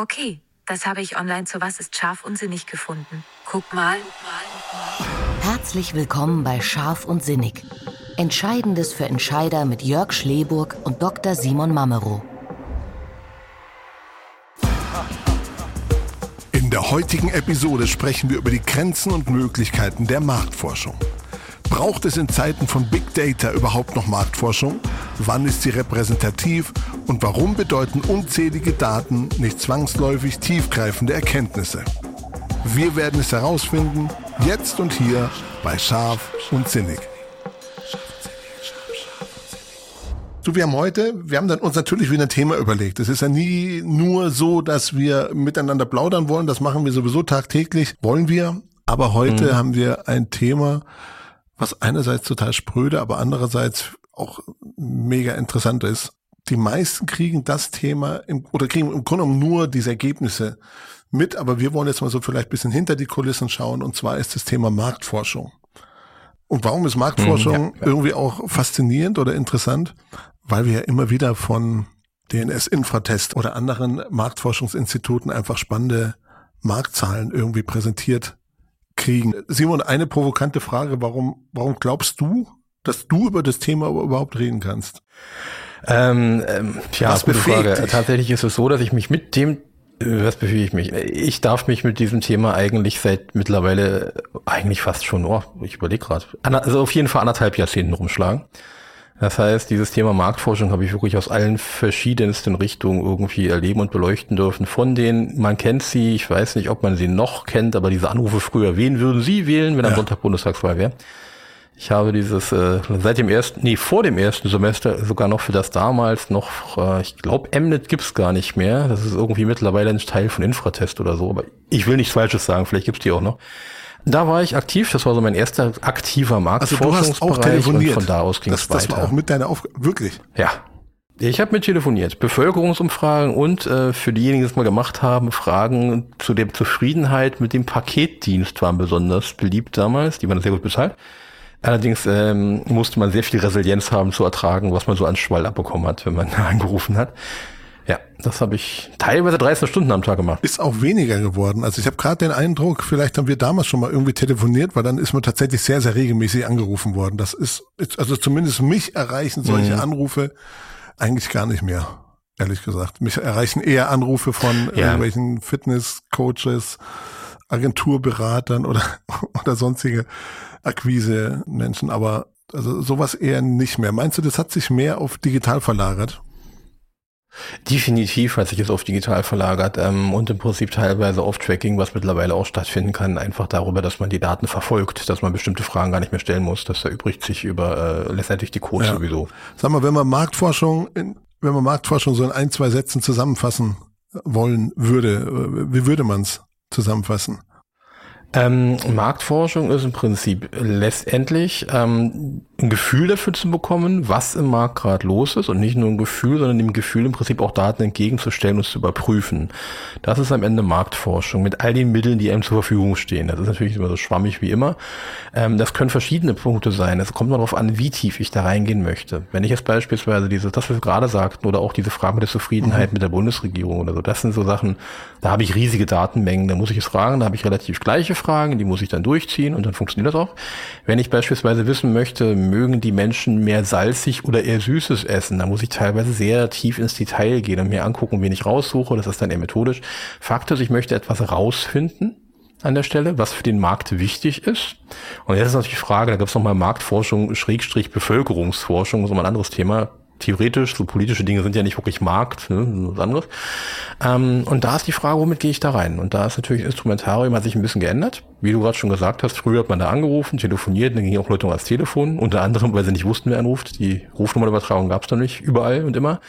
Okay, das habe ich online zu Was ist scharf und sinnig gefunden. Guck mal. Herzlich willkommen bei Scharf und Sinnig. Entscheidendes für Entscheider mit Jörg Schleburg und Dr. Simon Mamero. In der heutigen Episode sprechen wir über die Grenzen und Möglichkeiten der Marktforschung. Braucht es in Zeiten von Big Data überhaupt noch Marktforschung? Wann ist sie repräsentativ? Und warum bedeuten unzählige Daten nicht zwangsläufig tiefgreifende Erkenntnisse? Wir werden es herausfinden, jetzt und hier bei Scharf und Sinnig. So, wir haben heute, wir haben dann uns natürlich wieder ein Thema überlegt. Es ist ja nie nur so, dass wir miteinander plaudern wollen. Das machen wir sowieso tagtäglich. Wollen wir. Aber heute mhm. haben wir ein Thema, was einerseits total spröde, aber andererseits auch mega interessant ist. Die meisten kriegen das Thema im, oder kriegen im Grunde genommen nur diese Ergebnisse mit, aber wir wollen jetzt mal so vielleicht bisschen hinter die Kulissen schauen und zwar ist das Thema Marktforschung. Und warum ist Marktforschung mhm, ja, ja. irgendwie auch faszinierend oder interessant? Weil wir ja immer wieder von DNS-Infratest oder anderen Marktforschungsinstituten einfach spannende Marktzahlen irgendwie präsentiert kriegen. Simon, eine provokante Frage, warum, warum glaubst du, dass du über das Thema überhaupt reden kannst? Ähm, ähm, ja, was gute Frage. Dich? Tatsächlich ist es so, dass ich mich mit dem äh, was befehle ich mich? Ich darf mich mit diesem Thema eigentlich seit mittlerweile eigentlich fast schon, oh, ich überlege gerade, also auf jeden Fall anderthalb Jahrzehnten rumschlagen. Das heißt, dieses Thema Marktforschung habe ich wirklich aus allen verschiedensten Richtungen irgendwie erleben und beleuchten dürfen. Von denen, man kennt sie, ich weiß nicht, ob man sie noch kennt, aber diese Anrufe früher, wen würden Sie wählen, wenn am ja. Sonntag Bundestagswahl wäre? Ich habe dieses äh, seit dem ersten, nee, vor dem ersten Semester sogar noch für das damals noch, äh, ich glaube, Mnet gibt's gar nicht mehr. Das ist irgendwie mittlerweile ein Teil von Infratest oder so, aber ich will nichts Falsches sagen, vielleicht gibt's die auch noch. Da war ich aktiv, das war so mein erster aktiver Marktforschungsbereich also und von da aus ging es weiter. Das war auch mit deiner Aufgabe, wirklich? Ja. Ich habe mit telefoniert, Bevölkerungsumfragen und äh, für diejenigen, die es mal gemacht haben, Fragen zu der Zufriedenheit mit dem Paketdienst waren besonders beliebt damals, die waren sehr gut bezahlt. Allerdings ähm, musste man sehr viel Resilienz haben zu ertragen, was man so an Schwall abbekommen hat, wenn man angerufen hat. Ja, das habe ich teilweise 13 Stunden am Tag gemacht. Ist auch weniger geworden. Also ich habe gerade den Eindruck, vielleicht haben wir damals schon mal irgendwie telefoniert, weil dann ist man tatsächlich sehr, sehr regelmäßig angerufen worden. Das ist, also zumindest mich erreichen solche mhm. Anrufe eigentlich gar nicht mehr, ehrlich gesagt. Mich erreichen eher Anrufe von ja. irgendwelchen Fitnesscoaches, Agenturberatern oder, oder sonstige Akquise-Menschen, aber also sowas eher nicht mehr. Meinst du, das hat sich mehr auf digital verlagert? Definitiv hat sich es auf digital verlagert ähm, und im Prinzip teilweise auf Tracking, was mittlerweile auch stattfinden kann, einfach darüber, dass man die Daten verfolgt, dass man bestimmte Fragen gar nicht mehr stellen muss. Das erübrigt sich über äh, letztendlich die Code ja. sowieso. Sag mal, wenn man Marktforschung, in, wenn man Marktforschung so in ein, zwei Sätzen zusammenfassen wollen würde, äh, wie würde man es zusammenfassen? Ähm, Marktforschung ist im Prinzip letztendlich ähm, ein Gefühl dafür zu bekommen, was im Markt gerade los ist und nicht nur ein Gefühl, sondern dem Gefühl im Prinzip auch Daten entgegenzustellen und zu überprüfen. Das ist am Ende Marktforschung mit all den Mitteln, die einem zur Verfügung stehen. Das ist natürlich immer so schwammig wie immer. Ähm, das können verschiedene Punkte sein. Es kommt darauf an, wie tief ich da reingehen möchte. Wenn ich jetzt beispielsweise diese, das wir gerade sagten, oder auch diese Frage der Zufriedenheit mhm. mit der Bundesregierung oder so, das sind so Sachen, da habe ich riesige Datenmengen, da muss ich es fragen, da habe ich relativ gleiche Fragen, die muss ich dann durchziehen und dann funktioniert das auch. Wenn ich beispielsweise wissen möchte, mögen die Menschen mehr salzig oder eher süßes essen. Da muss ich teilweise sehr tief ins Detail gehen und mir angucken, wen ich raussuche. Das ist dann eher methodisch. Fakt ist, ich möchte etwas rausfinden an der Stelle, was für den Markt wichtig ist. Und jetzt ist natürlich die Frage, da gibt es nochmal Marktforschung, Schrägstrich Bevölkerungsforschung, so mal ein anderes Thema theoretisch, so politische Dinge sind ja nicht wirklich Markt, ne, was anderes. Ähm, und da ist die Frage, womit gehe ich da rein? Und da ist natürlich Instrumentarium hat sich ein bisschen geändert. Wie du gerade schon gesagt hast, früher hat man da angerufen, telefoniert, dann ging auch Leute ans Telefon, unter anderem, weil sie nicht wussten, wer anruft. Die Rufnummernübertragung gab es dann nicht überall und immer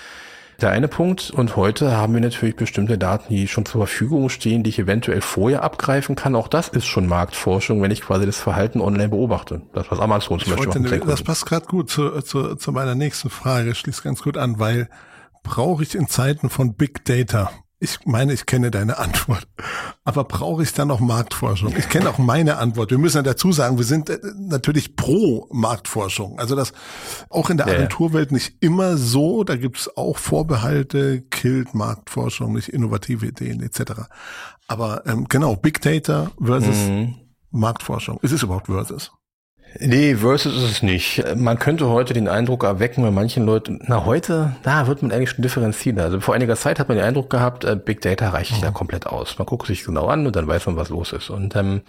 der eine Punkt. Und heute haben wir natürlich bestimmte Daten, die schon zur Verfügung stehen, die ich eventuell vorher abgreifen kann. Auch das ist schon Marktforschung, wenn ich quasi das Verhalten online beobachte. Das, was Amazon zum ich Beispiel wollte, Das passt gerade gut zu, zu, zu meiner nächsten Frage, schließt ganz gut an, weil brauche ich in Zeiten von Big Data Ich meine, ich kenne deine Antwort. Aber brauche ich dann noch Marktforschung? Ich kenne auch meine Antwort. Wir müssen ja dazu sagen, wir sind äh, natürlich pro Marktforschung. Also das auch in der Agenturwelt nicht immer so. Da gibt es auch Vorbehalte, killt Marktforschung, nicht innovative Ideen etc. Aber ähm, genau, Big Data versus mhm. Marktforschung. Ist es überhaupt versus? Nee, versus ist es nicht. Man könnte heute den Eindruck erwecken bei manchen Leuten, na heute, da wird man eigentlich schon differenzieren. Also vor einiger Zeit hat man den Eindruck gehabt, äh, Big Data reicht mhm. ja komplett aus. Man guckt sich genau an und dann weiß man, was los ist. Und ähm,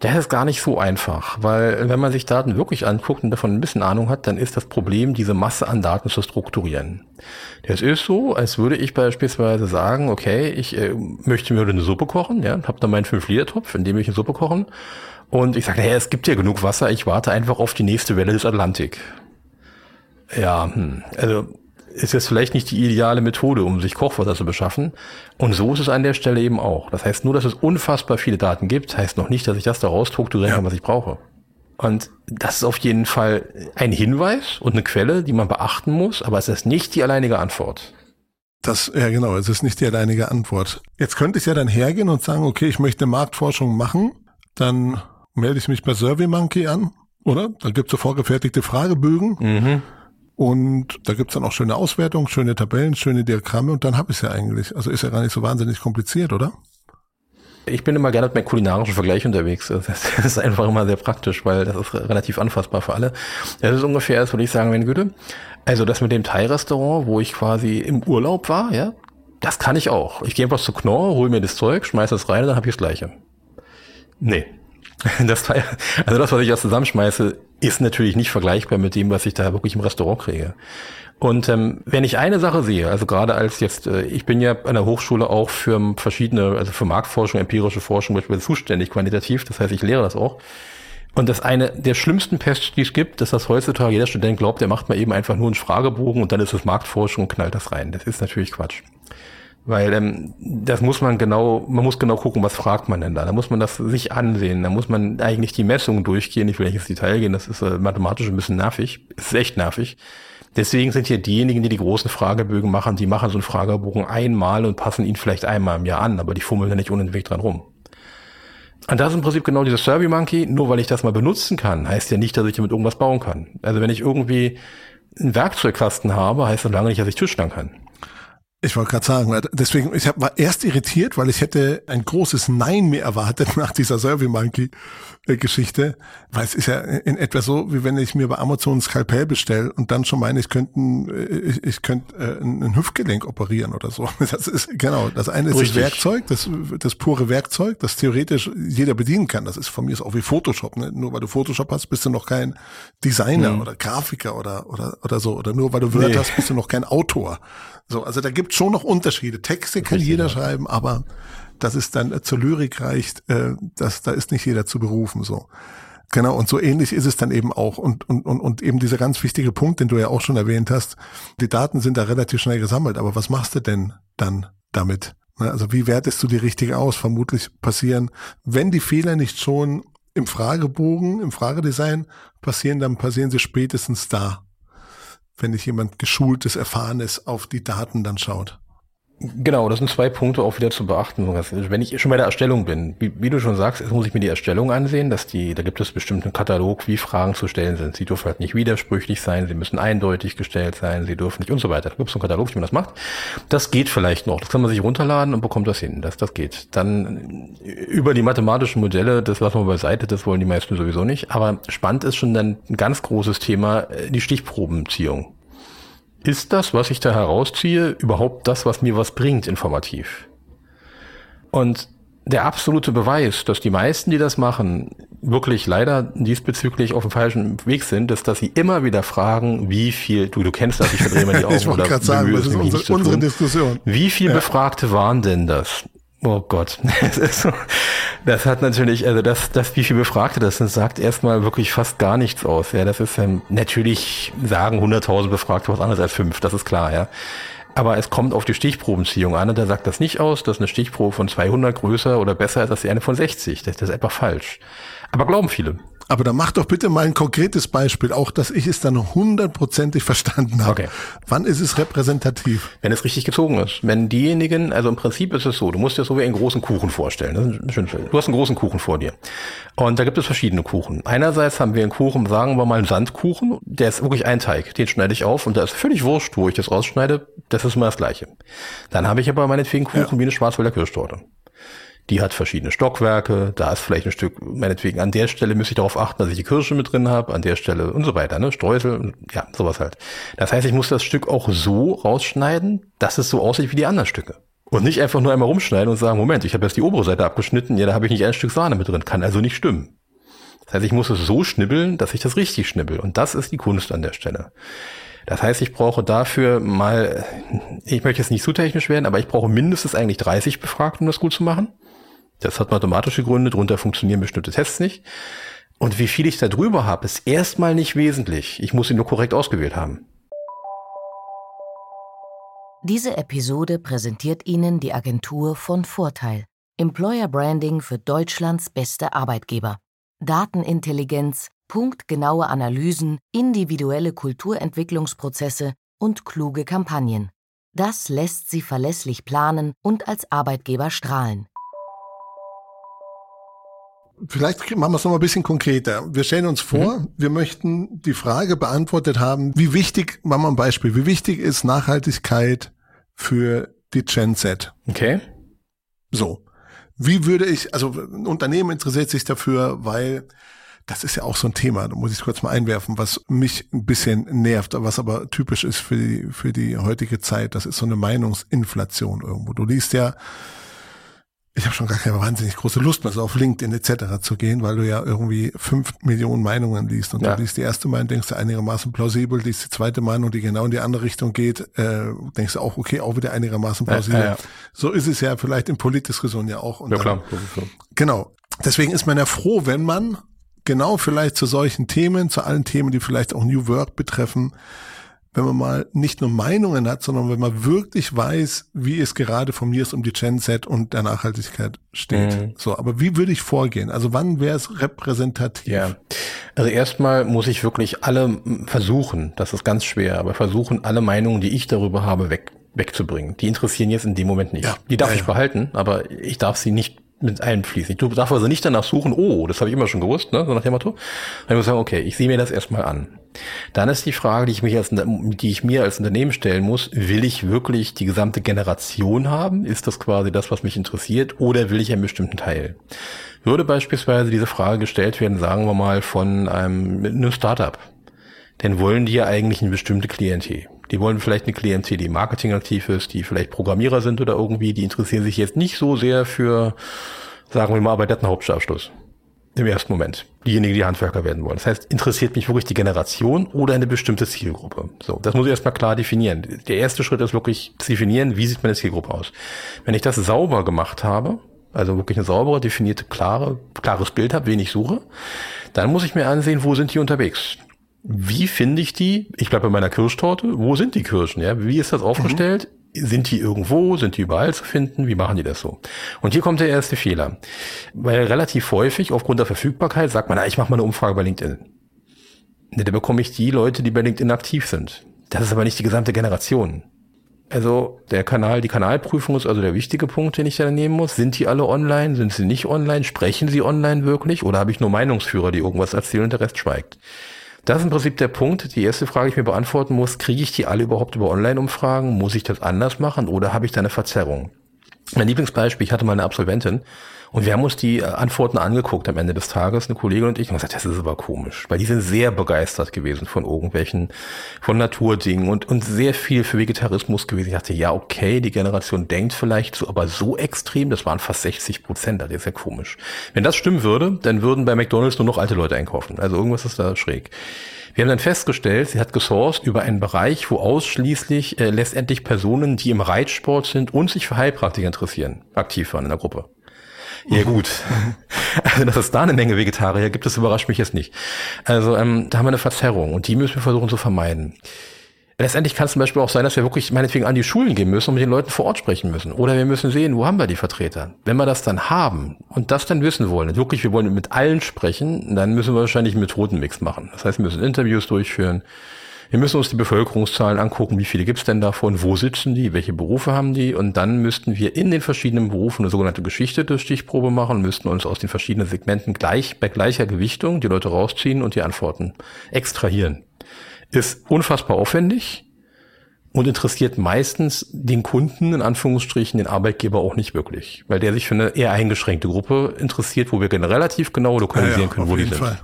das ist gar nicht so einfach, weil wenn man sich Daten wirklich anguckt und davon ein bisschen Ahnung hat, dann ist das Problem, diese Masse an Daten zu strukturieren. Das ist so, als würde ich beispielsweise sagen, okay, ich äh, möchte mir eine Suppe kochen, ja, habe da meinen 5-Liter-Topf, in dem ich eine Suppe kochen und ich sage, naja, es gibt ja genug Wasser, ich warte einfach auf die nächste Welle des Atlantik. Ja, hm, also ist jetzt vielleicht nicht die ideale Methode, um sich Kochwasser zu beschaffen. Und so ist es an der Stelle eben auch. Das heißt, nur, dass es unfassbar viele Daten gibt, heißt noch nicht, dass ich das daraus strukturieren kann, was ich brauche. Und das ist auf jeden Fall ein Hinweis und eine Quelle, die man beachten muss, aber es ist nicht die alleinige Antwort. Das, ja genau, es ist nicht die alleinige Antwort. Jetzt könnte ich ja dann hergehen und sagen, okay, ich möchte Marktforschung machen, dann melde ich mich bei SurveyMonkey an, oder? Da gibt's so vorgefertigte Fragebögen. Mhm. Und da gibt's dann auch schöne Auswertungen, schöne Tabellen, schöne Diagramme und dann habe ich ja eigentlich. Also ist ja gar nicht so wahnsinnig kompliziert, oder? Ich bin immer gerne mit meinem kulinarischen Vergleich unterwegs. Das ist einfach immer sehr praktisch, weil das ist relativ anfassbar für alle. Das ist ungefähr, das würde ich sagen, wenn Güte. Also das mit dem Thai-Restaurant, wo ich quasi im Urlaub war, ja, das kann ich auch. Ich gehe einfach zu Knorr, hole mir das Zeug, schmeiße es rein und dann habe ich das Gleiche. Nee, Das war, also das, was ich da zusammenschmeiße, ist natürlich nicht vergleichbar mit dem, was ich da wirklich im Restaurant kriege. Und ähm, wenn ich eine Sache sehe, also gerade als jetzt, äh, ich bin ja an der Hochschule auch für verschiedene, also für Marktforschung, empirische Forschung zuständig, quantitativ, das heißt, ich lehre das auch. Und das eine der schlimmsten Pests, die es gibt, dass heutzutage jeder Student glaubt, der macht mal eben einfach nur einen Fragebogen und dann ist es Marktforschung und knallt das rein. Das ist natürlich Quatsch. Weil ähm, das muss man genau, man muss genau gucken, was fragt man denn da. Da muss man das sich ansehen. Da muss man eigentlich die Messungen durchgehen. Ich will nicht ins Detail gehen, das ist äh, mathematisch ein bisschen nervig. Ist echt nervig. Deswegen sind hier diejenigen, die die großen Fragebögen machen, die machen so einen Fragebogen einmal und passen ihn vielleicht einmal im Jahr an, aber die fummeln ja nicht Weg dran rum. Und das ist im Prinzip genau dieses Survey Monkey. Nur weil ich das mal benutzen kann, heißt ja nicht, dass ich damit irgendwas bauen kann. Also wenn ich irgendwie einen Werkzeugkasten habe, heißt das lange nicht, dass ich Tischlern kann. Ich wollte gerade sagen, deswegen, ich hab, war erst irritiert, weil ich hätte ein großes Nein mir erwartet nach dieser Survey Monkey Geschichte, weil es ist ja in etwa so, wie wenn ich mir bei Amazon ein Skalpell bestelle und dann schon meine, ich könnte ich, ich könnte äh, ein Hüftgelenk operieren oder so. Das ist genau, das eine ist Richtig. das Werkzeug, das, das pure Werkzeug, das theoretisch jeder bedienen kann. Das ist von mir auch wie Photoshop. Ne? Nur weil du Photoshop hast, bist du noch kein Designer mhm. oder Grafiker oder, oder, oder so. Oder nur weil du Word nee. hast, bist du noch kein Autor. So, also da gibt schon noch Unterschiede. Texte kann Richtig, jeder ja. schreiben, aber dass es dann zur Lyrik reicht, äh, das, da ist nicht jeder zu berufen. So. Genau, und so ähnlich ist es dann eben auch. Und, und, und, und eben dieser ganz wichtige Punkt, den du ja auch schon erwähnt hast, die Daten sind da relativ schnell gesammelt, aber was machst du denn dann damit? Ne, also wie wertest du die richtig aus? Vermutlich passieren, wenn die Fehler nicht schon im Fragebogen, im Fragedesign passieren, dann passieren sie spätestens da wenn nicht jemand geschultes, erfahrenes auf die Daten dann schaut. Genau, das sind zwei Punkte auch wieder zu beachten. Wenn ich schon bei der Erstellung bin, wie, wie, du schon sagst, jetzt muss ich mir die Erstellung ansehen, dass die, da gibt es bestimmt einen Katalog, wie Fragen zu stellen sind. Sie dürfen halt nicht widersprüchlich sein, sie müssen eindeutig gestellt sein, sie dürfen nicht und so weiter. Da gibt es einen Katalog, wie man das macht. Das geht vielleicht noch. Das kann man sich runterladen und bekommt das hin. Das, das geht. Dann über die mathematischen Modelle, das lassen wir beiseite, das wollen die meisten sowieso nicht. Aber spannend ist schon dann ein ganz großes Thema, äh, die Stichprobenziehung ist das, was ich da herausziehe, überhaupt das, was mir was bringt, informativ? Und der absolute Beweis, dass die meisten, die das machen, wirklich leider diesbezüglich auf dem falschen Weg sind, ist, dass sie immer wieder fragen, wie viel, du, du kennst das, ich verdrehe mal die Augen. ich wollte gerade sagen, das ist unsere, unsere Diskussion. Wie viel ja. Befragte waren denn das? Oh Gott, das hat natürlich, also das, das, wie viel Befragte das sind, sagt erstmal wirklich fast gar nichts aus. Ja, das ist ähm, natürlich sagen 100.000 Befragte was anderes als fünf, das ist klar, ja. Aber es kommt auf die Stichprobenziehung an und der sagt das nicht aus, dass eine Stichprobe von 200 größer oder besser ist als die eine von 60. Das, das ist einfach falsch. Aber glauben viele. Aber dann mach doch bitte mal ein konkretes Beispiel, auch dass ich es dann hundertprozentig verstanden habe. Okay. Wann ist es repräsentativ? Wenn es richtig gezogen ist. Wenn diejenigen, also im Prinzip ist es so, du musst dir so wie einen großen Kuchen vorstellen. Du hast einen großen Kuchen vor dir. Und da gibt es verschiedene Kuchen. Einerseits haben wir einen Kuchen, sagen wir mal einen Sandkuchen, der ist wirklich ein Teig. Den schneide ich auf und da ist völlig wurscht, wo ich das rausschneide. Das ist immer das Gleiche. Dann habe ich aber meinetwegen Kuchen ja. wie eine Schwarzwälder Kirschtorte. Die hat verschiedene Stockwerke, da ist vielleicht ein Stück, meinetwegen an der Stelle müsste ich darauf achten, dass ich die Kirsche mit drin habe, an der Stelle und so weiter, ne? Streusel, ja, sowas halt. Das heißt, ich muss das Stück auch so rausschneiden, dass es so aussieht wie die anderen Stücke. Und nicht einfach nur einmal rumschneiden und sagen, Moment, ich habe jetzt die obere Seite abgeschnitten, ja, da habe ich nicht ein Stück Sahne mit drin, kann also nicht stimmen. Das heißt, ich muss es so schnibbeln, dass ich das richtig schnibbel. Und das ist die Kunst an der Stelle. Das heißt, ich brauche dafür mal, ich möchte jetzt nicht zu technisch werden, aber ich brauche mindestens eigentlich 30 Befragte, um das gut zu machen. Das hat mathematische Gründe, darunter funktionieren bestimmte Tests nicht. Und wie viel ich da drüber habe, ist erstmal nicht wesentlich. Ich muss ihn nur korrekt ausgewählt haben. Diese Episode präsentiert Ihnen die Agentur von Vorteil. Employer Branding für Deutschlands beste Arbeitgeber. Datenintelligenz, punktgenaue Analysen, individuelle Kulturentwicklungsprozesse und kluge Kampagnen. Das lässt Sie verlässlich planen und als Arbeitgeber strahlen. Vielleicht machen wir es noch mal ein bisschen konkreter. Wir stellen uns vor, mhm. wir möchten die Frage beantwortet haben, wie wichtig, machen wir ein Beispiel, wie wichtig ist Nachhaltigkeit für die Gen Z? Okay. So. Wie würde ich, also ein Unternehmen interessiert sich dafür, weil das ist ja auch so ein Thema, da muss ich kurz mal einwerfen, was mich ein bisschen nervt, was aber typisch ist für die, für die heutige Zeit. Das ist so eine Meinungsinflation irgendwo. Du liest ja ich habe schon gar keine wahnsinnig große Lust mehr, so auf LinkedIn etc. zu gehen, weil du ja irgendwie fünf Millionen Meinungen liest und ja. du liest die erste Meinung, denkst du einigermaßen plausibel, liest die zweite Meinung, die genau in die andere Richtung geht, äh, denkst du auch, okay, auch wieder einigermaßen plausibel. Ja, ja, so ist es ja vielleicht in Politdiskussionen ja auch. Und ja klar. Dann, genau. Deswegen ist man ja froh, wenn man genau vielleicht zu solchen Themen, zu allen Themen, die vielleicht auch New Work betreffen, wenn man mal nicht nur Meinungen hat, sondern wenn man wirklich weiß, wie es gerade von mir ist um die Gen Z und der Nachhaltigkeit steht. Mhm. So, aber wie würde ich vorgehen? Also wann wäre es repräsentativ? Ja. Also erstmal muss ich wirklich alle versuchen, das ist ganz schwer, aber versuchen, alle Meinungen, die ich darüber habe, weg, wegzubringen. Die interessieren jetzt in dem Moment nicht. Ja. Die darf ja, ich ja. behalten, aber ich darf sie nicht mit einfließen. Du darfst also nicht danach suchen, oh, das habe ich immer schon gewusst, ne? so nach dem Motto. ich muss sagen, okay, ich sehe mir das erstmal an. Dann ist die Frage, die ich, mich als, die ich mir als Unternehmen stellen muss, will ich wirklich die gesamte Generation haben? Ist das quasi das, was mich interessiert? Oder will ich einen bestimmten Teil? Würde beispielsweise diese Frage gestellt werden, sagen wir mal, von einem, einem Startup. Denn wollen die ja eigentlich eine bestimmte Klientel. Die wollen vielleicht eine Klientel, die marketingaktiv ist, die vielleicht Programmierer sind oder irgendwie, die interessieren sich jetzt nicht so sehr für, sagen wir mal, aber Hauptschulabschluss. Im ersten Moment. Diejenigen, die Handwerker werden wollen. Das heißt, interessiert mich wirklich die Generation oder eine bestimmte Zielgruppe? So, das muss ich erstmal klar definieren. Der erste Schritt ist wirklich zu definieren, wie sieht meine Zielgruppe aus. Wenn ich das sauber gemacht habe, also wirklich eine saubere, definierte, klare, klares Bild habe, wen ich suche, dann muss ich mir ansehen, wo sind die unterwegs? Wie finde ich die? Ich bleibe bei meiner Kirschtorte. Wo sind die Kirschen? Ja, wie ist das aufgestellt? Mhm. Sind die irgendwo? Sind die überall zu finden? Wie machen die das so? Und hier kommt der erste Fehler. Weil relativ häufig aufgrund der Verfügbarkeit sagt man, na, ich mache mal eine Umfrage bei LinkedIn. Da bekomme ich die Leute, die bei LinkedIn aktiv sind. Das ist aber nicht die gesamte Generation. Also der Kanal, die Kanalprüfung ist also der wichtige Punkt, den ich da nehmen muss. Sind die alle online? Sind sie nicht online? Sprechen sie online wirklich? Oder habe ich nur Meinungsführer, die irgendwas erzählen und der Rest schweigt? Das ist im Prinzip der Punkt. Die erste Frage, die ich mir beantworten muss, kriege ich die alle überhaupt über Online-Umfragen? Muss ich das anders machen oder habe ich da eine Verzerrung? Mein Lieblingsbeispiel, ich hatte mal eine Absolventin, und wir haben uns die äh, Antworten angeguckt am Ende des Tages, eine Kollegin und ich, und gesagt, das ist aber komisch, weil die sind sehr begeistert gewesen von irgendwelchen, von Naturdingen und, und sehr viel für Vegetarismus gewesen. Ich dachte, ja, okay, die Generation denkt vielleicht so, aber so extrem, das waren fast 60 Prozent, das ist ja komisch. Wenn das stimmen würde, dann würden bei McDonalds nur noch alte Leute einkaufen. Also irgendwas ist da schräg. Wir haben dann festgestellt, sie hat gesourced über einen Bereich, wo ausschließlich äh, letztendlich Personen, die im Reitsport sind und sich für Heilpraktiker interessieren, aktiv waren in der Gruppe. Ja gut. Also, dass es da eine Menge Vegetarier gibt, das überrascht mich jetzt nicht. Also, ähm, da haben wir eine Verzerrung und die müssen wir versuchen zu vermeiden. Letztendlich kann es zum Beispiel auch sein, dass wir wirklich meinetwegen an die Schulen gehen müssen und mit den Leuten vor Ort sprechen müssen. Oder wir müssen sehen, wo haben wir die Vertreter. Wenn wir das dann haben und das dann wissen wollen, wirklich, wir wollen mit allen sprechen, dann müssen wir wahrscheinlich einen Methodenmix machen. Das heißt, wir müssen Interviews durchführen. Wir müssen uns die Bevölkerungszahlen angucken, wie viele gibt es denn davon, wo sitzen die, welche Berufe haben die? Und dann müssten wir in den verschiedenen Berufen eine sogenannte geschichtete Stichprobe machen, müssten uns aus den verschiedenen Segmenten gleich bei gleicher Gewichtung die Leute rausziehen und die Antworten extrahieren. Ist unfassbar aufwendig und interessiert meistens den Kunden, in Anführungsstrichen, den Arbeitgeber auch nicht wirklich, weil der sich für eine eher eingeschränkte Gruppe interessiert, wo wir relativ genau lokalisieren ja, ja, können, wo die sind. Fall.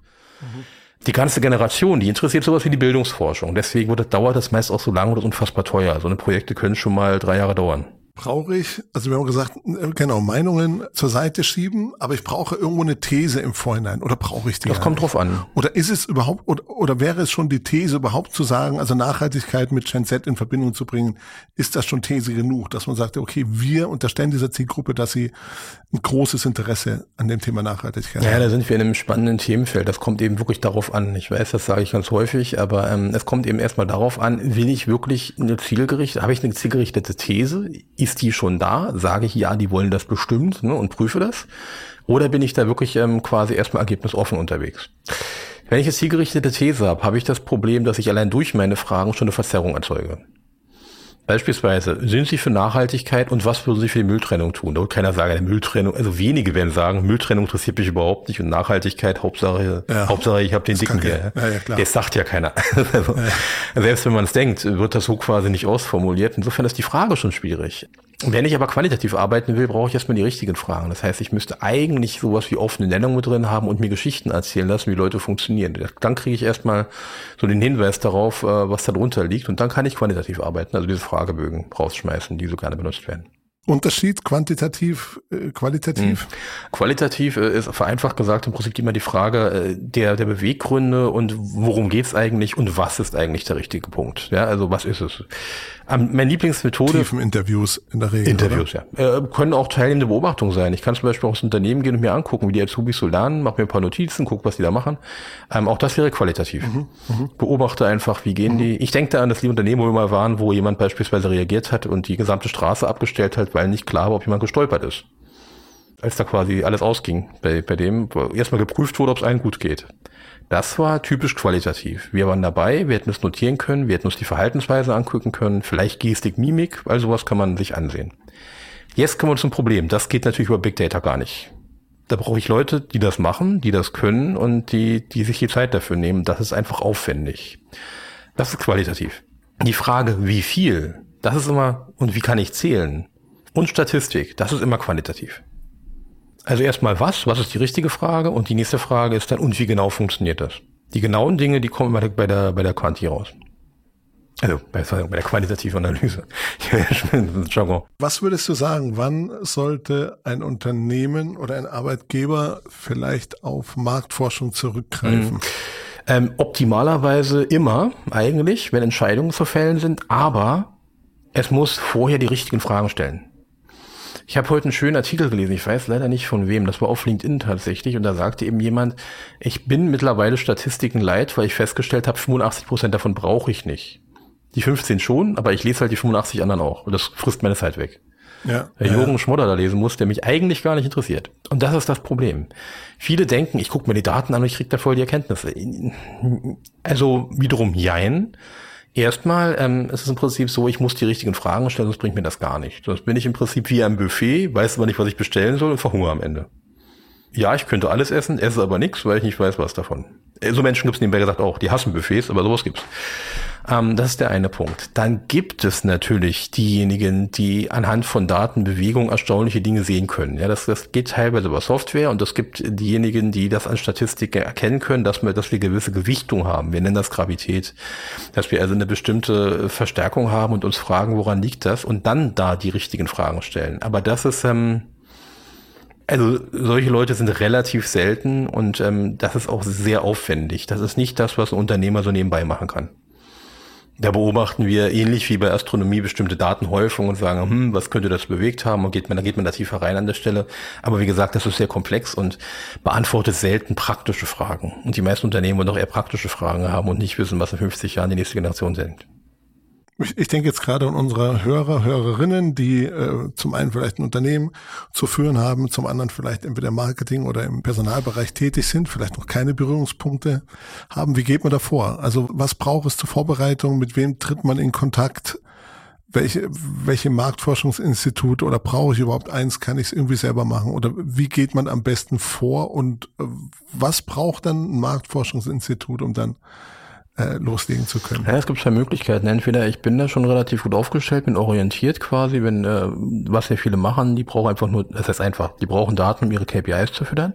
Die ganze Generation, die interessiert sowas wie die Bildungsforschung. Deswegen dauert das meist auch so lange und ist unfassbar teuer. So eine Projekte können schon mal drei Jahre dauern brauche ich, also wir haben gesagt, genau, Meinungen zur Seite schieben, aber ich brauche irgendwo eine These im Vorhinein oder brauche ich die? Das kommt nicht? drauf an. Oder ist es überhaupt, oder, oder wäre es schon die These überhaupt zu sagen, also Nachhaltigkeit mit Gen Z in Verbindung zu bringen, ist das schon These genug, dass man sagt, okay, wir unterstellen dieser Zielgruppe, dass sie ein großes Interesse an dem Thema Nachhaltigkeit haben? Ja, da sind wir in einem spannenden Themenfeld. Das kommt eben wirklich darauf an. Ich weiß, das sage ich ganz häufig, aber ähm, es kommt eben erstmal darauf an, will ich wirklich eine zielgerichtete, habe ich eine zielgerichtete These? ist die schon da? Sage ich, ja, die wollen das bestimmt ne, und prüfe das? Oder bin ich da wirklich ähm, quasi erstmal ergebnisoffen unterwegs? Wenn ich eine zielgerichtete These habe, habe ich das Problem, dass ich allein durch meine Fragen schon eine Verzerrung erzeuge. Beispielsweise, sind Sie für Nachhaltigkeit und was würden Sie für die Mülltrennung tun? Da wird keiner sagen, eine Mülltrennung, also wenige werden sagen, Mülltrennung interessiert mich überhaupt nicht und Nachhaltigkeit, Hauptsache, ja, Hauptsache ich habe den dicken hier. Ja, ja, das sagt ja keiner. also, selbst wenn man es denkt, wird das so quasi nicht ausformuliert. Insofern ist die Frage schon schwierig. Wenn ich aber qualitativ arbeiten will, brauche ich erstmal die richtigen Fragen. Das heißt, ich müsste eigentlich sowas wie offene Nennung mit drin haben und mir Geschichten erzählen lassen, wie Leute funktionieren. Dann kriege ich erstmal so den Hinweis darauf, äh, was da drunter liegt und dann kann ich qualitativ arbeiten, also diese Fragebögen rausschmeißen, die so gerne benutzt werden. Unterschied quantitativ, äh, qualitativ? Hm. Qualitativ äh, ist vereinfacht gesagt im Prinzip immer die Frage äh, der, der Beweggründe und worum geht's eigentlich und was ist eigentlich der richtige Punkt. Ja, also was ist es? Ähm, meine Lieblingsmethode. Tiefen Interviews in der Regel. Interviews, oder? ja. Äh, können auch teilnehmende Beobachtungen sein. Ich kann zum Beispiel auch ins Unternehmen gehen und mir angucken, wie die Azubis so lernen, mache mir ein paar Notizen, guck, was die da machen. Ähm, auch das wäre qualitativ. Mhm, mhm. Beobachte einfach, wie gehen mhm. die. Ich denke da an das Unternehmen, wo wir mal waren, wo jemand beispielsweise reagiert hat und die gesamte Straße abgestellt hat, weil nicht klar war, ob jemand gestolpert ist. Als da quasi alles ausging bei, bei dem, erstmal geprüft wurde, ob es allen gut geht. Das war typisch qualitativ. Wir waren dabei, wir hätten es notieren können, wir hätten uns die Verhaltensweise angucken können, vielleicht Gestik, Mimik, all sowas kann man sich ansehen. Jetzt kommen wir zum Problem. Das geht natürlich über Big Data gar nicht. Da brauche ich Leute, die das machen, die das können und die, die sich die Zeit dafür nehmen. Das ist einfach aufwendig. Das ist qualitativ. Die Frage, wie viel, das ist immer, und wie kann ich zählen? Und Statistik, das ist immer qualitativ. Also erstmal was, was ist die richtige Frage? Und die nächste Frage ist dann, und wie genau funktioniert das? Die genauen Dinge, die kommen der, bei der, bei der Quanti raus. Also bei, bei der qualitativen Analyse. Was würdest du sagen, wann sollte ein Unternehmen oder ein Arbeitgeber vielleicht auf Marktforschung zurückgreifen? Mhm. Ähm, optimalerweise immer eigentlich, wenn Entscheidungen zu fällen sind, aber es muss vorher die richtigen Fragen stellen. Ich habe heute einen schönen Artikel gelesen, ich weiß leider nicht von wem, das war auf LinkedIn tatsächlich und da sagte eben jemand, ich bin mittlerweile Statistiken leid, weil ich festgestellt habe, 85 Prozent davon brauche ich nicht. Die 15 schon, aber ich lese halt die 85 anderen auch und das frisst meine Zeit weg. Ja, der Jürgen ja. Schmodder da lesen muss, der mich eigentlich gar nicht interessiert. Und das ist das Problem. Viele denken, ich gucke mir die Daten an und ich kriege da voll die Erkenntnisse. Also wiederum jein. Erstmal ähm, ist es im Prinzip so, ich muss die richtigen Fragen stellen, sonst bringt mir das gar nicht. Sonst bin ich im Prinzip wie ein Buffet, weiß aber nicht, was ich bestellen soll und verhungere am Ende. Ja, ich könnte alles essen, esse aber nichts, weil ich nicht weiß, was davon. So Menschen gibt es nebenbei gesagt auch, die hassen Buffets, aber sowas gibt's. Ähm, das ist der eine Punkt. Dann gibt es natürlich diejenigen, die anhand von Datenbewegung erstaunliche Dinge sehen können. Ja, das, das geht teilweise über Software und es gibt diejenigen, die das an Statistiken erkennen können, dass wir, dass wir gewisse Gewichtung haben. Wir nennen das Gravität. Dass wir also eine bestimmte Verstärkung haben und uns fragen, woran liegt das und dann da die richtigen Fragen stellen. Aber das ist, ähm, also solche Leute sind relativ selten und ähm, das ist auch sehr aufwendig. Das ist nicht das, was ein Unternehmer so nebenbei machen kann. Da beobachten wir ähnlich wie bei Astronomie bestimmte Datenhäufungen und sagen, hm, was könnte das bewegt haben? Und geht man, da geht man da tiefer rein an der Stelle. Aber wie gesagt, das ist sehr komplex und beantwortet selten praktische Fragen. Und die meisten Unternehmen wollen doch eher praktische Fragen haben und nicht wissen, was in 50 Jahren die nächste Generation sind. Ich, denke jetzt gerade an unsere Hörer, Hörerinnen, die äh, zum einen vielleicht ein Unternehmen zu führen haben, zum anderen vielleicht entweder im Marketing oder im Personalbereich tätig sind, vielleicht noch keine Berührungspunkte haben. Wie geht man da vor? Also was braucht es zur Vorbereitung? Mit wem tritt man in Kontakt? welche, welche Marktforschungsinstitut oder brauche ich überhaupt eins? Kann ich es irgendwie selber machen? Oder wie geht man am besten vor? Und äh, was braucht dann ein Marktforschungsinstitut, um dann äh, loslegen zu können? Ja, es gibt zwei Möglichkeiten. Entweder ich bin da schon relativ gut aufgestellt, bin orientiert quasi, wenn äh, was ja viele machen, die brauchen einfach nur, das heißt einfach, die brauchen Daten, um ihre KPIs zu füttern.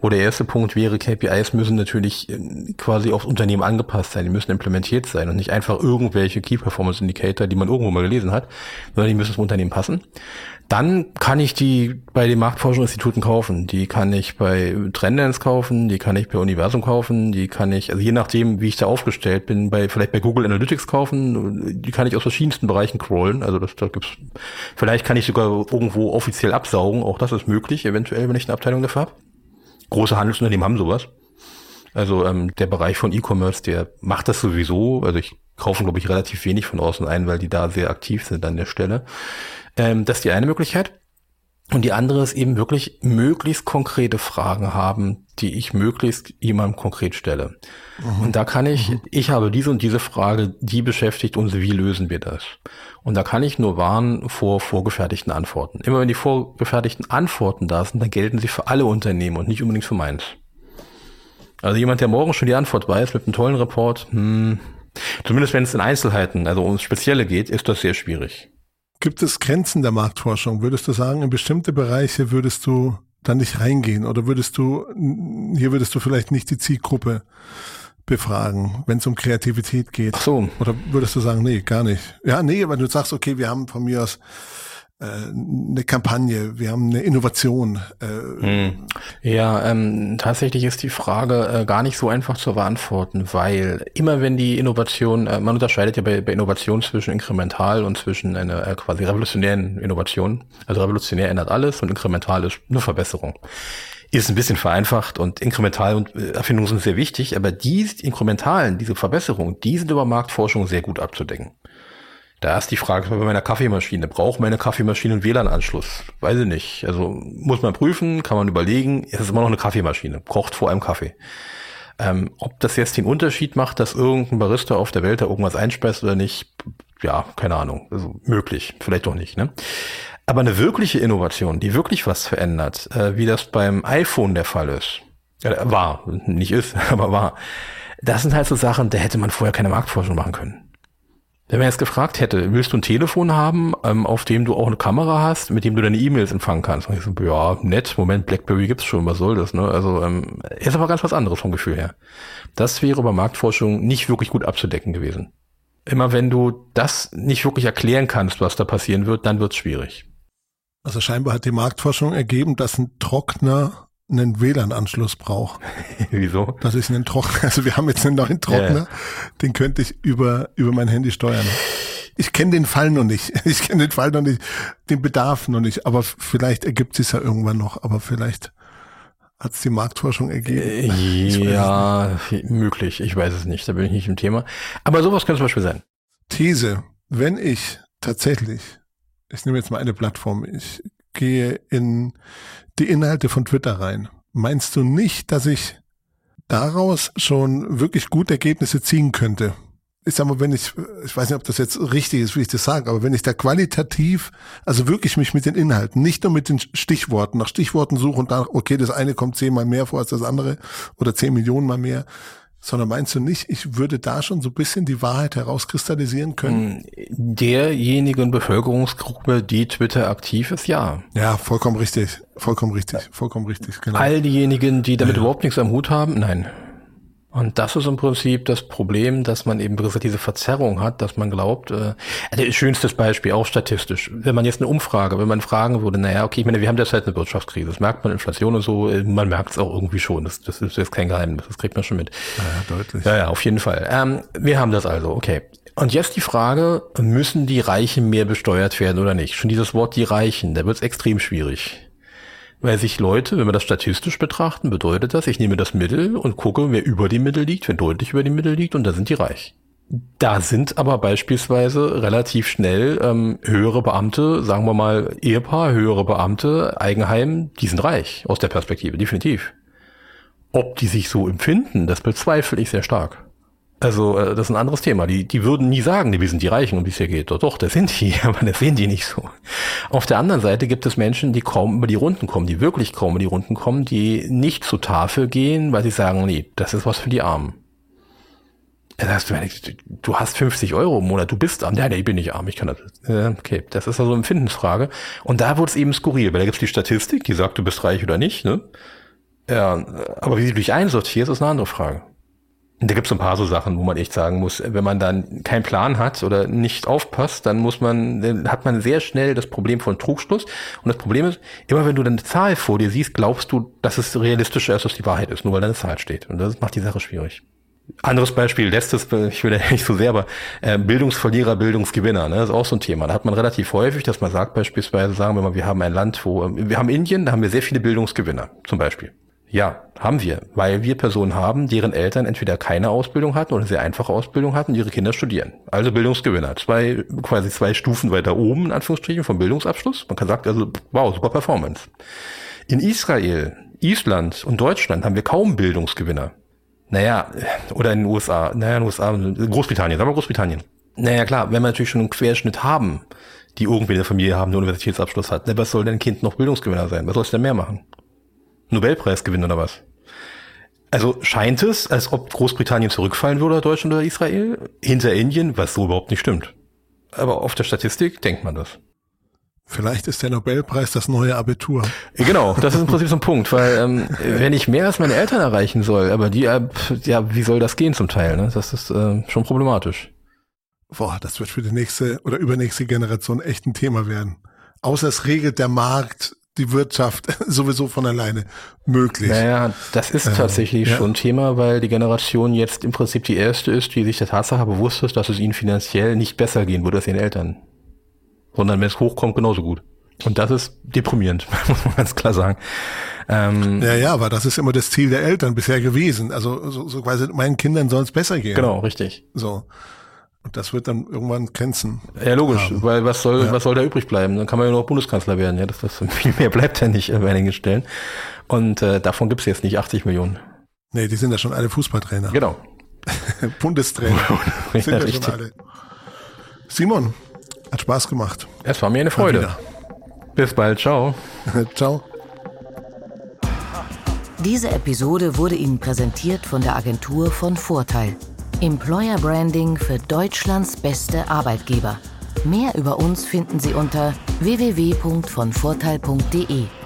Wo der erste Punkt wäre, KPIs müssen natürlich äh, quasi aufs Unternehmen angepasst sein, die müssen implementiert sein und nicht einfach irgendwelche Key Performance Indicator, die man irgendwo mal gelesen hat, sondern die müssen zum Unternehmen passen. Dann kann ich die bei den Marktforschungsinstituten kaufen. Die kann ich bei Trendance kaufen, die kann ich bei Universum kaufen, die kann ich, also je nachdem, wie ich da aufgestellt bin, bei vielleicht bei Google Analytics kaufen, die kann ich aus verschiedensten Bereichen crawlen. Also das, da gibt's, vielleicht kann ich sogar irgendwo offiziell absaugen. Auch das ist möglich, eventuell, wenn ich eine Abteilung dafür habe. Große Handelsunternehmen haben sowas. Also ähm, der Bereich von E-Commerce, der macht das sowieso. Also ich kaufe, glaube ich, relativ wenig von außen ein, weil die da sehr aktiv sind an der Stelle. Ähm, das ist die eine Möglichkeit. Und die andere ist eben wirklich möglichst konkrete Fragen haben, die ich möglichst jemandem konkret stelle. Mhm. Und da kann ich, mhm. ich habe diese und diese Frage, die beschäftigt uns, wie lösen wir das? Und da kann ich nur warnen vor vorgefertigten Antworten. Immer wenn die vorgefertigten Antworten da sind, dann gelten sie für alle Unternehmen und nicht unbedingt für meins. Also jemand, der morgen schon die Antwort weiß mit einem tollen Report, hm, zumindest wenn es in Einzelheiten, also ums Spezielle geht, ist das sehr schwierig. Gibt es Grenzen der Marktforschung? Würdest du sagen, in bestimmte Bereiche würdest du da nicht reingehen oder würdest du, hier würdest du vielleicht nicht die Zielgruppe befragen, wenn es um Kreativität geht? Ach so. Oder würdest du sagen, nee, gar nicht? Ja, nee, weil du sagst, okay, wir haben von mir aus eine Kampagne, wir haben eine Innovation. Äh, hm. Ja, ähm, tatsächlich ist die Frage äh, gar nicht so einfach zu beantworten, weil immer wenn die Innovation, äh, man unterscheidet ja bei, bei Innovation zwischen inkremental und zwischen einer äh, quasi revolutionären Innovation. Also revolutionär ändert alles und inkremental ist eine Verbesserung ist ein bisschen vereinfacht und inkremental und äh, Erfindungen sind sehr wichtig, aber die inkrementalen, diese Verbesserungen, die sind über Marktforschung sehr gut abzudecken. Da ist die Frage bei meiner Kaffeemaschine. Braucht meine Kaffeemaschine einen WLAN-Anschluss? Weiß ich nicht. Also muss man prüfen, kann man überlegen. Es ist immer noch eine Kaffeemaschine. Kocht vor einem Kaffee. Ähm, ob das jetzt den Unterschied macht, dass irgendein Barista auf der Welt da irgendwas einspeist oder nicht, ja, keine Ahnung. Also möglich, vielleicht doch nicht. Ne? Aber eine wirkliche Innovation, die wirklich was verändert, äh, wie das beim iPhone der Fall ist, äh, war, nicht ist, aber war, das sind halt so Sachen, da hätte man vorher keine Marktforschung machen können. Wenn man jetzt gefragt hätte, willst du ein Telefon haben, ähm, auf dem du auch eine Kamera hast, mit dem du deine E-Mails empfangen kannst? Und ich so, ja, nett, Moment, Blackberry gibt's schon, was soll das, ne? Also, ähm, ist aber ganz was anderes vom Gefühl her. Das wäre bei Marktforschung nicht wirklich gut abzudecken gewesen. Immer wenn du das nicht wirklich erklären kannst, was da passieren wird, dann wird's schwierig. Also scheinbar hat die Marktforschung ergeben, dass ein Trockner einen WLAN-Anschluss brauche. Wieso? Das ist ein Trockner. Also wir haben jetzt einen neuen Trockner, ja. den könnte ich über, über mein Handy steuern. Ich kenne den Fall noch nicht. Ich kenne den Fall noch nicht, den Bedarf noch nicht. Aber vielleicht ergibt es ja irgendwann noch. Aber vielleicht hat es die Marktforschung ergeben. Äh, ja, möglich. Ich weiß es nicht. Da bin ich nicht im Thema. Aber sowas könnte zum Beispiel sein. These. Wenn ich tatsächlich, ich nehme jetzt mal eine Plattform, ich gehe in die Inhalte von Twitter rein. Meinst du nicht, dass ich daraus schon wirklich gute Ergebnisse ziehen könnte? Ich sag mal, wenn ich, ich weiß nicht, ob das jetzt richtig ist, wie ich das sage, aber wenn ich da qualitativ, also wirklich mich mit den Inhalten, nicht nur mit den Stichworten, nach Stichworten suche und dann, okay, das eine kommt zehnmal mehr vor als das andere oder zehn Millionen mal mehr, sondern meinst du nicht, ich würde da schon so ein bisschen die Wahrheit herauskristallisieren können? Derjenigen Bevölkerungsgruppe, die Twitter aktiv ist, ja. Ja, vollkommen richtig. Vollkommen richtig. Vollkommen richtig, genau. All diejenigen, die damit ja. überhaupt nichts am Hut haben, nein. Und das ist im Prinzip das Problem, dass man eben diese Verzerrung hat, dass man glaubt, äh, das schönstes Beispiel, auch statistisch. Wenn man jetzt eine Umfrage, wenn man fragen würde, naja, okay, ich meine, wir haben derzeit eine Wirtschaftskrise, das merkt man, Inflation und so, äh, man merkt es auch irgendwie schon, das, das ist jetzt kein Geheimnis, das kriegt man schon mit. Ja, deutlich. Ja, ja, auf jeden Fall. Ähm, wir haben das also, okay. Und jetzt die Frage, müssen die Reichen mehr besteuert werden oder nicht? Schon dieses Wort die Reichen, da wird es extrem schwierig. Weil sich Leute, wenn wir das statistisch betrachten, bedeutet das, ich nehme das Mittel und gucke, wer über die Mittel liegt, wer deutlich über die Mittel liegt, und da sind die reich. Da sind aber beispielsweise relativ schnell ähm, höhere Beamte, sagen wir mal Ehepaar, höhere Beamte, Eigenheim, die sind reich aus der Perspektive, definitiv. Ob die sich so empfinden, das bezweifle ich sehr stark. Also äh, das ist ein anderes Thema. Die, die würden nie sagen, wir sind die Reichen, um die es hier geht. Doch, doch, das sind die, aber das sehen die nicht so. Auf der anderen Seite gibt es Menschen, die kaum über die Runden kommen, die wirklich kaum über die Runden kommen, die nicht zur Tafel gehen, weil sie sagen, nee, das ist was für die Armen. Das heißt, du hast 50 Euro im Monat, du bist arm. Nee, ich bin nicht arm, ich kann das. Okay, das ist also eine Empfindensfrage. Und da wird es eben skurril, weil da gibt es die Statistik, die sagt, du bist reich oder nicht. Ne? Ja, aber wie du dich einsortierst, ist eine andere Frage. Da gibt es ein paar so Sachen, wo man echt sagen muss, wenn man dann keinen Plan hat oder nicht aufpasst, dann muss man, dann hat man sehr schnell das Problem von Trugschluss. Und das Problem ist, immer wenn du dann eine Zahl vor dir siehst, glaubst du, dass es realistischer ist, als die Wahrheit ist, nur weil da eine Zahl steht. Und das macht die Sache schwierig. Anderes Beispiel, letztes, ich will ja nicht so sehr, aber äh, Bildungsverlierer, Bildungsgewinner, ne, das ist auch so ein Thema. Da hat man relativ häufig, dass man sagt beispielsweise, sagen wir mal, wir haben ein Land, wo, wir haben Indien, da haben wir sehr viele Bildungsgewinner, zum Beispiel. Ja, haben wir, weil wir Personen haben, deren Eltern entweder keine Ausbildung hatten oder sehr einfache Ausbildung hatten, ihre Kinder studieren. Also Bildungsgewinner. Zwei, quasi zwei Stufen weiter oben, in Anführungsstrichen, vom Bildungsabschluss. Man kann sagen, also, wow, super Performance. In Israel, Island und Deutschland haben wir kaum Bildungsgewinner. Naja, oder in den USA, naja, in den USA, Großbritannien, sagen wir Großbritannien. Naja, klar, wenn wir natürlich schon einen Querschnitt haben, die irgendwie eine Familie haben, der Universitätsabschluss hat, was soll denn ein Kind noch Bildungsgewinner sein? Was soll es denn mehr machen? Nobelpreis gewinnen oder was? Also scheint es, als ob Großbritannien zurückfallen würde, Deutschland oder Israel, hinter Indien, was so überhaupt nicht stimmt. Aber auf der Statistik denkt man das. Vielleicht ist der Nobelpreis das neue Abitur. Genau, das ist im Prinzip so ein Punkt, weil ähm, wenn ich mehr als meine Eltern erreichen soll, aber die, äh, ja, wie soll das gehen zum Teil? Ne? Das ist äh, schon problematisch. Boah, das wird für die nächste oder übernächste Generation echt ein Thema werden. Außer es regelt der Markt die Wirtschaft sowieso von alleine möglich. Naja, das ist ähm, tatsächlich ja. schon Thema, weil die Generation jetzt im Prinzip die erste ist, die sich der Tatsache bewusst ist, dass es ihnen finanziell nicht besser gehen würde als ihren Eltern. Sondern wenn es hochkommt, genauso gut. Und das ist deprimierend, muss man ganz klar sagen. Ähm, ja, ja, aber das ist immer das Ziel der Eltern bisher gewesen. Also so, so quasi meinen Kindern soll es besser gehen. Genau, richtig. So. Und das wird dann irgendwann Grenzen. Ja, logisch, haben. weil was soll, ja. was soll da übrig bleiben? Dann kann man ja noch Bundeskanzler werden. Ja, das, das viel mehr bleibt ja nicht an einigen Stellen. Und äh, davon gibt's jetzt nicht 80 Millionen. Nee, die sind ja schon alle Fußballtrainer. Genau. Bundestrainer. sind ja, ja schon alle. Simon, hat Spaß gemacht. Es war mir eine Freude. Bis bald. Ciao. Ciao. Diese Episode wurde Ihnen präsentiert von der Agentur von Vorteil. Employer Branding für Deutschlands beste Arbeitgeber. Mehr über uns finden Sie unter www.vonvorteil.de.